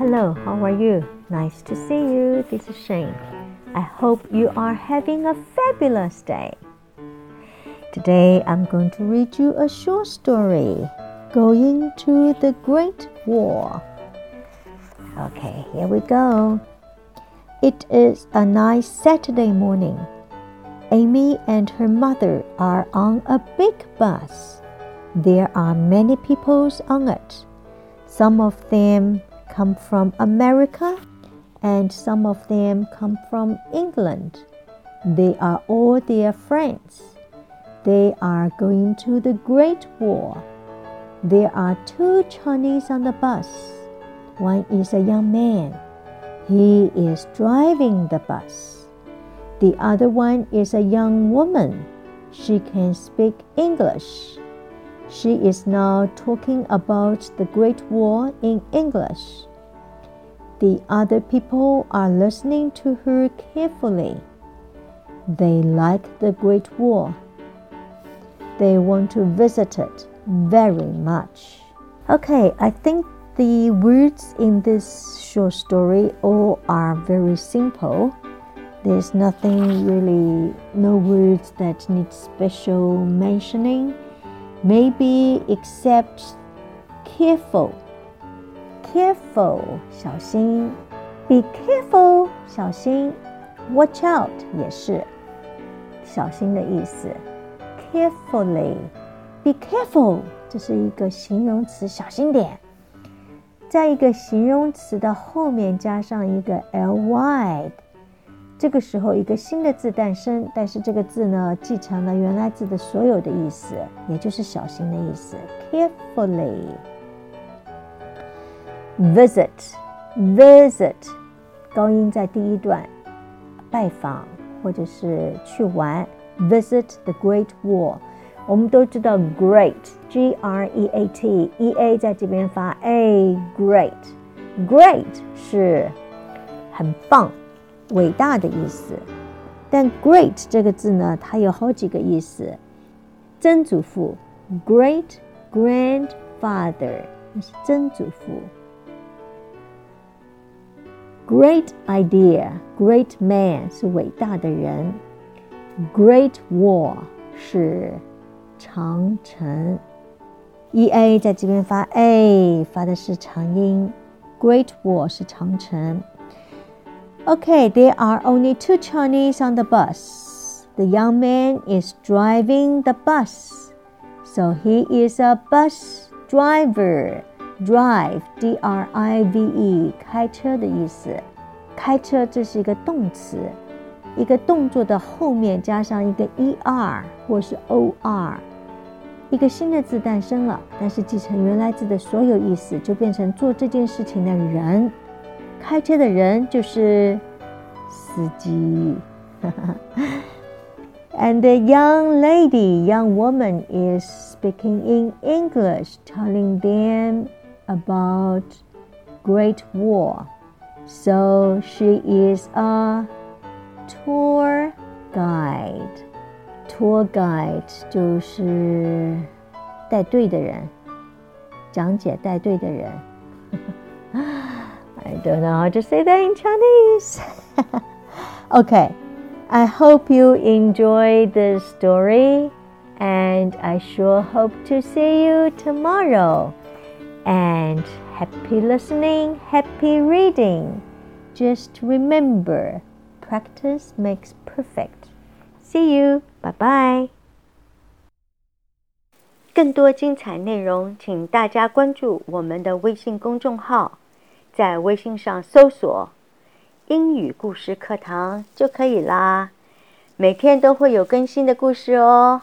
Hello, how are you? Nice to see you. This is Shane. I hope you are having a fabulous day. Today I'm going to read you a short story Going to the Great Wall. Okay, here we go. It is a nice Saturday morning. Amy and her mother are on a big bus. There are many people on it. Some of them come from America and some of them come from England. They are all their friends. They are going to the Great Wall. There are two Chinese on the bus. One is a young man. He is driving the bus. The other one is a young woman. She can speak English. She is now talking about the Great Wall in English. The other people are listening to her carefully. They like the Great Wall. They want to visit it very much. Okay, I think the words in this short story all are very simple. There's nothing really, no words that need special mentioning may be except careful. Careful，小心。Be careful，小心。Watch out 也是小心的意思。Carefully，be careful，这是一个形容词，小心点。在一个形容词的后面加上一个 ly。这个时候一个新的字诞生，但是这个字呢继承了原来字的所有的意思，也就是小心的意思。Carefully visit visit 高音在第一段，拜访或者是去玩。Visit the Great Wall，我们都知道 Great G R E A T E A 在这边发 A Great Great 是很棒、伟大的意思。但 Great 这个字呢，它有好几个意思。曾祖父 Great Grandfather 那是曾祖父。Great idea, great man 是伟大的人。Great Wall 是长城。E A 在这边发 A，发的是长音。Great Wall 是长城。Okay, there are only two Chinese on the bus. The young man is driving the bus. So he is a bus driver. Drive, D R I V E，开车的意思。开车这是一个动词，一个动作的后面加上一个 e r 或是 o r，一个新的字诞生了，但是继承原来字的所有意思，就变成做这件事情的人。开车的人就是司机。And the young lady, young woman is speaking in English, telling them about Great Wall. So she is a tour guide. Tour guide 就是带队的人，讲解带队的人。don't know how to say that in Chinese. okay, I hope you enjoy the story, and I sure hope to see you tomorrow. And happy listening, happy reading. Just remember, practice makes perfect. See you, bye bye. 更多精彩内容，请大家关注我们的微信公众号。在微信上搜索“英语故事课堂”就可以啦。每天都会有更新的故事哦。